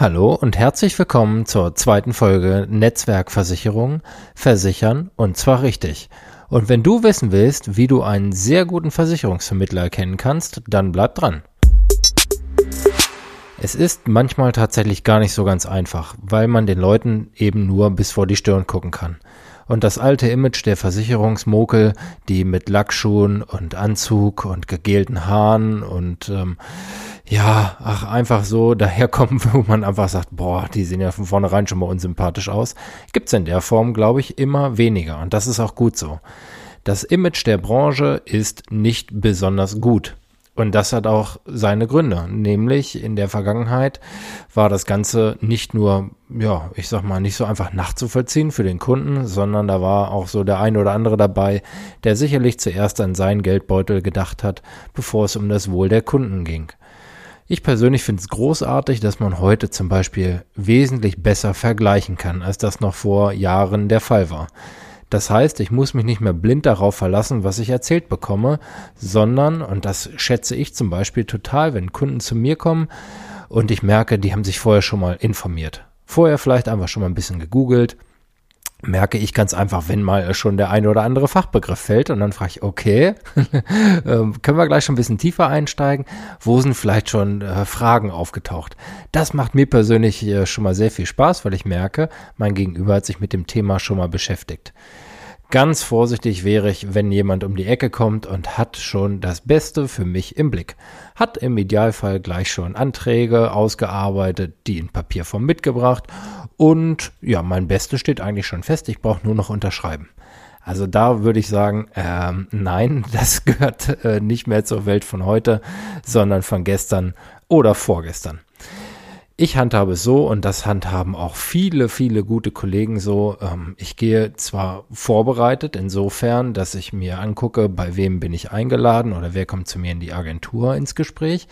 Hallo und herzlich willkommen zur zweiten Folge Netzwerkversicherung, versichern und zwar richtig. Und wenn du wissen willst, wie du einen sehr guten Versicherungsvermittler erkennen kannst, dann bleib dran. Es ist manchmal tatsächlich gar nicht so ganz einfach, weil man den Leuten eben nur bis vor die Stirn gucken kann und das alte Image der Versicherungsmokel, die mit Lackschuhen und Anzug und gegelten Haaren und ähm, ja, ach, einfach so daherkommen, wo man einfach sagt, boah, die sehen ja von vornherein schon mal unsympathisch aus, gibt's in der Form, glaube ich, immer weniger. Und das ist auch gut so. Das Image der Branche ist nicht besonders gut. Und das hat auch seine Gründe. Nämlich in der Vergangenheit war das Ganze nicht nur, ja, ich sag mal, nicht so einfach nachzuvollziehen für den Kunden, sondern da war auch so der ein oder andere dabei, der sicherlich zuerst an seinen Geldbeutel gedacht hat, bevor es um das Wohl der Kunden ging. Ich persönlich finde es großartig, dass man heute zum Beispiel wesentlich besser vergleichen kann, als das noch vor Jahren der Fall war. Das heißt, ich muss mich nicht mehr blind darauf verlassen, was ich erzählt bekomme, sondern, und das schätze ich zum Beispiel total, wenn Kunden zu mir kommen und ich merke, die haben sich vorher schon mal informiert. Vorher vielleicht einfach schon mal ein bisschen gegoogelt, merke ich ganz einfach, wenn mal schon der eine oder andere Fachbegriff fällt und dann frage ich, okay, ähm, können wir gleich schon ein bisschen tiefer einsteigen? Wo sind vielleicht schon äh, Fragen aufgetaucht? Das macht mir persönlich äh, schon mal sehr viel Spaß, weil ich merke, mein Gegenüber hat sich mit dem Thema schon mal beschäftigt. Ganz vorsichtig wäre ich, wenn jemand um die Ecke kommt und hat schon das Beste für mich im Blick. Hat im Idealfall gleich schon Anträge ausgearbeitet, die in Papierform mitgebracht und ja, mein Bestes steht eigentlich schon fest. Ich brauche nur noch unterschreiben. Also da würde ich sagen, ähm, nein, das gehört äh, nicht mehr zur Welt von heute, sondern von gestern oder vorgestern. Ich handhabe es so und das handhaben auch viele, viele gute Kollegen so. Ähm, ich gehe zwar vorbereitet insofern, dass ich mir angucke, bei wem bin ich eingeladen oder wer kommt zu mir in die Agentur ins Gespräch,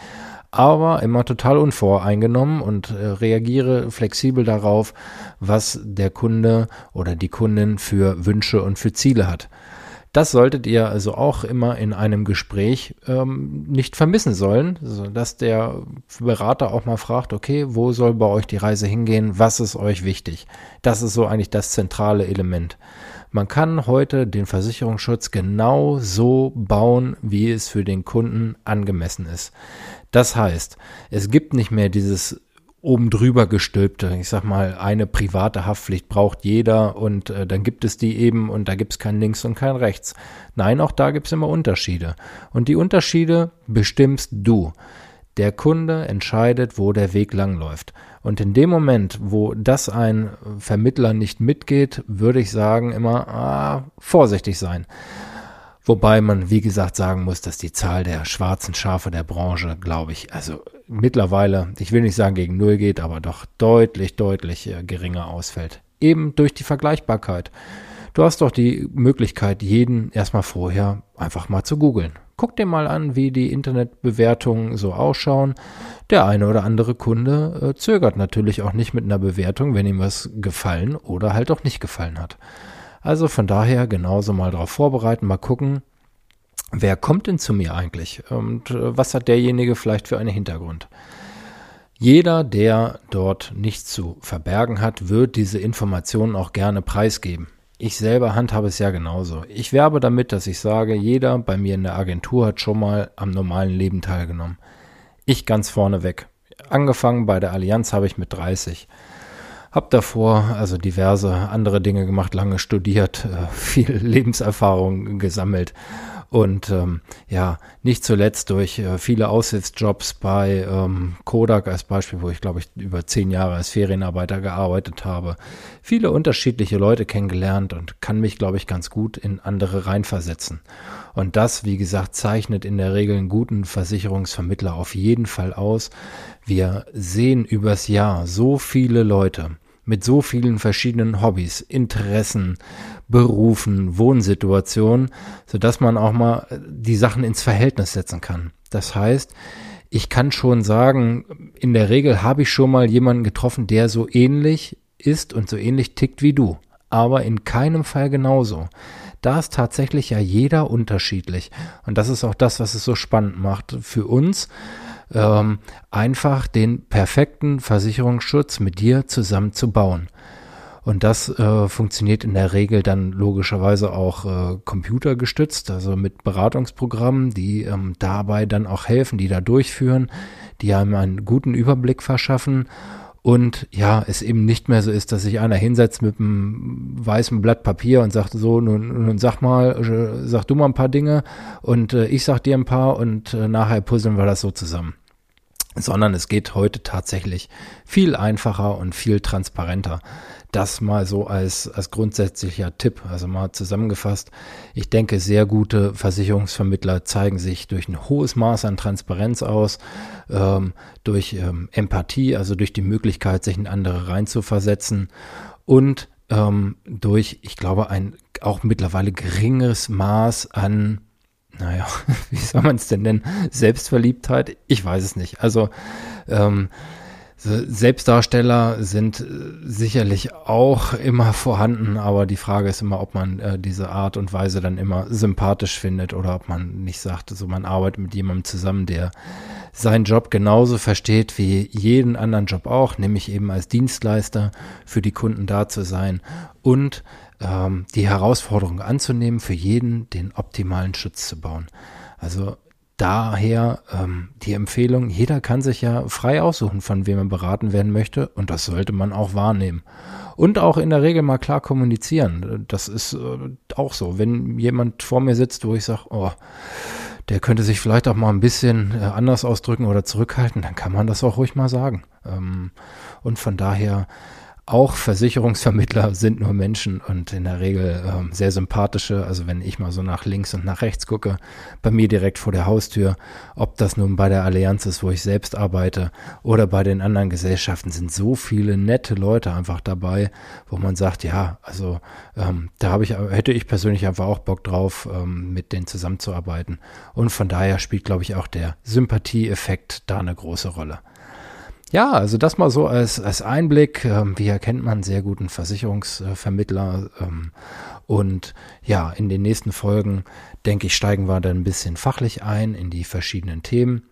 aber immer total unvoreingenommen und äh, reagiere flexibel darauf, was der Kunde oder die Kundin für Wünsche und für Ziele hat. Das solltet ihr also auch immer in einem Gespräch ähm, nicht vermissen sollen, dass der Berater auch mal fragt, okay, wo soll bei euch die Reise hingehen? Was ist euch wichtig? Das ist so eigentlich das zentrale Element. Man kann heute den Versicherungsschutz genau so bauen, wie es für den Kunden angemessen ist. Das heißt, es gibt nicht mehr dieses oben drüber gestülpte. Ich sag mal, eine private Haftpflicht braucht jeder und äh, dann gibt es die eben und da gibt es kein Links und kein Rechts. Nein, auch da gibt es immer Unterschiede. Und die Unterschiede bestimmst du. Der Kunde entscheidet, wo der Weg langläuft. Und in dem Moment, wo das ein Vermittler nicht mitgeht, würde ich sagen immer ah, vorsichtig sein. Wobei man, wie gesagt, sagen muss, dass die Zahl der schwarzen Schafe der Branche, glaube ich, also mittlerweile, ich will nicht sagen gegen Null geht, aber doch deutlich, deutlich äh, geringer ausfällt. Eben durch die Vergleichbarkeit. Du hast doch die Möglichkeit, jeden erstmal vorher einfach mal zu googeln. Guck dir mal an, wie die Internetbewertungen so ausschauen. Der eine oder andere Kunde äh, zögert natürlich auch nicht mit einer Bewertung, wenn ihm was gefallen oder halt auch nicht gefallen hat. Also von daher genauso mal darauf vorbereiten, mal gucken, wer kommt denn zu mir eigentlich und äh, was hat derjenige vielleicht für einen Hintergrund. Jeder, der dort nichts zu verbergen hat, wird diese Informationen auch gerne preisgeben. Ich selber handhabe es ja genauso. Ich werbe damit, dass ich sage, jeder bei mir in der Agentur hat schon mal am normalen Leben teilgenommen. Ich ganz vorne weg. Angefangen bei der Allianz habe ich mit 30. Hab davor also diverse andere Dinge gemacht, lange studiert, äh, viel Lebenserfahrung gesammelt und ähm, ja, nicht zuletzt durch äh, viele Aushilfsjobs bei ähm, Kodak als Beispiel, wo ich glaube ich über zehn Jahre als Ferienarbeiter gearbeitet habe, viele unterschiedliche Leute kennengelernt und kann mich glaube ich ganz gut in andere reinversetzen. Und das, wie gesagt, zeichnet in der Regel einen guten Versicherungsvermittler auf jeden Fall aus. Wir sehen übers Jahr so viele Leute, mit so vielen verschiedenen Hobbys, Interessen, Berufen, Wohnsituationen, so dass man auch mal die Sachen ins Verhältnis setzen kann. Das heißt, ich kann schon sagen, in der Regel habe ich schon mal jemanden getroffen, der so ähnlich ist und so ähnlich tickt wie du, aber in keinem Fall genauso. Da ist tatsächlich ja jeder unterschiedlich und das ist auch das, was es so spannend macht für uns ähm, einfach den perfekten Versicherungsschutz mit dir zusammen zu bauen. Und das äh, funktioniert in der Regel dann logischerweise auch äh, computergestützt, also mit Beratungsprogrammen, die ähm, dabei dann auch helfen, die da durchführen, die einem einen guten Überblick verschaffen und ja, es eben nicht mehr so ist, dass sich einer hinsetzt mit einem weißen Blatt Papier und sagt so, nun, nun sag mal, äh, sag du mal ein paar Dinge und äh, ich sag dir ein paar und äh, nachher puzzeln wir das so zusammen. Sondern es geht heute tatsächlich viel einfacher und viel transparenter. Das mal so als, als grundsätzlicher Tipp, also mal zusammengefasst. Ich denke, sehr gute Versicherungsvermittler zeigen sich durch ein hohes Maß an Transparenz aus, ähm, durch ähm, Empathie, also durch die Möglichkeit, sich in andere reinzuversetzen und ähm, durch, ich glaube, ein auch mittlerweile geringeres Maß an naja, wie soll man es denn nennen? Selbstverliebtheit? Ich weiß es nicht. Also ähm, Selbstdarsteller sind äh, sicherlich auch immer vorhanden, aber die Frage ist immer, ob man äh, diese Art und Weise dann immer sympathisch findet oder ob man nicht sagt, so man arbeitet mit jemandem zusammen, der seinen Job genauso versteht wie jeden anderen Job auch, nämlich eben als Dienstleister für die Kunden da zu sein und ähm, die Herausforderung anzunehmen, für jeden den optimalen Schutz zu bauen. Also daher ähm, die Empfehlung, jeder kann sich ja frei aussuchen, von wem er beraten werden möchte und das sollte man auch wahrnehmen. Und auch in der Regel mal klar kommunizieren. Das ist äh, auch so. Wenn jemand vor mir sitzt, wo ich sage, oh, der könnte sich vielleicht auch mal ein bisschen äh, anders ausdrücken oder zurückhalten, dann kann man das auch ruhig mal sagen. Ähm, und von daher auch Versicherungsvermittler sind nur Menschen und in der Regel ähm, sehr sympathische. Also wenn ich mal so nach links und nach rechts gucke, bei mir direkt vor der Haustür, ob das nun bei der Allianz ist, wo ich selbst arbeite, oder bei den anderen Gesellschaften, sind so viele nette Leute einfach dabei, wo man sagt, ja, also ähm, da habe ich, hätte ich persönlich einfach auch Bock drauf, ähm, mit denen zusammenzuarbeiten. Und von daher spielt, glaube ich, auch der Sympathieeffekt da eine große Rolle. Ja, also das mal so als, als Einblick. Ähm, wie erkennt man sehr guten Versicherungsvermittler? Ähm, und ja, in den nächsten Folgen, denke ich, steigen wir dann ein bisschen fachlich ein in die verschiedenen Themen.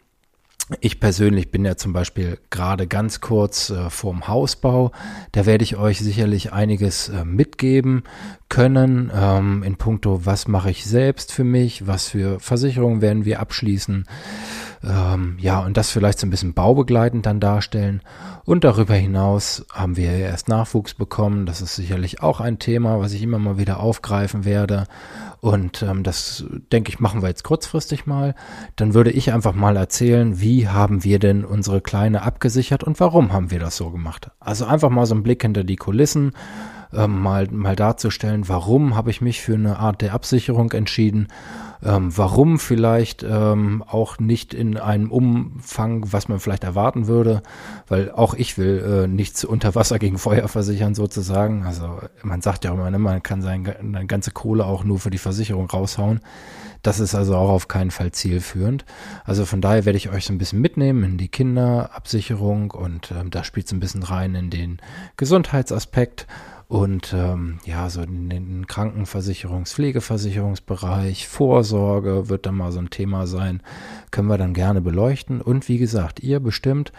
Ich persönlich bin ja zum Beispiel gerade ganz kurz äh, vorm Hausbau. Da werde ich euch sicherlich einiges äh, mitgeben können ähm, in puncto, was mache ich selbst für mich, was für Versicherungen werden wir abschließen. Ähm, ja, und das vielleicht so ein bisschen baubegleitend dann darstellen. Und darüber hinaus haben wir erst Nachwuchs bekommen. Das ist sicherlich auch ein Thema, was ich immer mal wieder aufgreifen werde. Und ähm, das, denke ich, machen wir jetzt kurzfristig mal. Dann würde ich einfach mal erzählen, wie haben wir denn unsere Kleine abgesichert und warum haben wir das so gemacht. Also einfach mal so einen Blick hinter die Kulissen ähm, mal, mal darzustellen, warum habe ich mich für eine Art der Absicherung entschieden, ähm, warum vielleicht ähm, auch nicht in einem Umfang, was man vielleicht erwarten würde, weil auch ich will äh, nichts unter Wasser gegen Feuer versichern sozusagen. Also man sagt ja immer, ne, man kann seine ganze Kohle auch nur für die Versicherung raushauen. Das ist also auch auf keinen Fall zielführend. Also von daher werde ich euch so ein bisschen mitnehmen in die Kinderabsicherung und ähm, da spielt es ein bisschen rein in den Gesundheitsaspekt und ähm, ja, so in den Krankenversicherungs-, Pflegeversicherungsbereich, Vorsorge wird dann mal so ein Thema sein, können wir dann gerne beleuchten. Und wie gesagt, ihr bestimmt,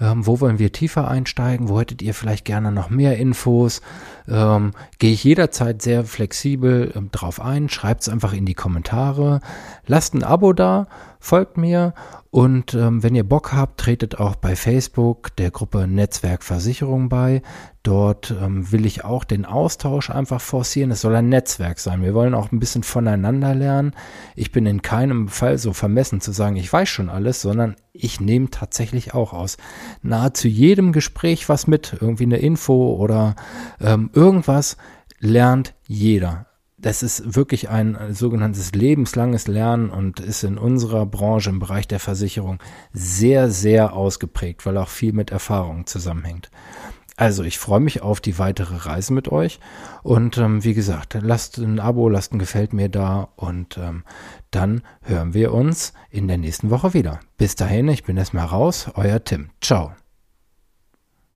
ähm, wo wollen wir tiefer einsteigen? Wo hättet ihr vielleicht gerne noch mehr Infos? Ähm, Gehe ich jederzeit sehr flexibel ähm, drauf ein. Schreibt es einfach in die Kommentare. Lasst ein Abo da, folgt mir und ähm, wenn ihr Bock habt, tretet auch bei Facebook der Gruppe Netzwerk Versicherung bei. Dort ähm, will ich auch den Austausch einfach forcieren. Es soll ein Netzwerk sein. Wir wollen auch ein bisschen voneinander lernen. Ich bin in keinem Fall so vermessen zu sagen, ich weiß schon alles, sondern ich nehme tatsächlich auch aus nahezu jedem Gespräch was mit. Irgendwie eine Info oder ähm, irgendwas lernt jeder das ist wirklich ein sogenanntes lebenslanges Lernen und ist in unserer Branche im Bereich der Versicherung sehr, sehr ausgeprägt, weil auch viel mit Erfahrung zusammenhängt. Also ich freue mich auf die weitere Reise mit euch und ähm, wie gesagt, lasst ein Abo, lasst ein Gefällt mir da und ähm, dann hören wir uns in der nächsten Woche wieder. Bis dahin, ich bin erstmal raus, euer Tim. Ciao.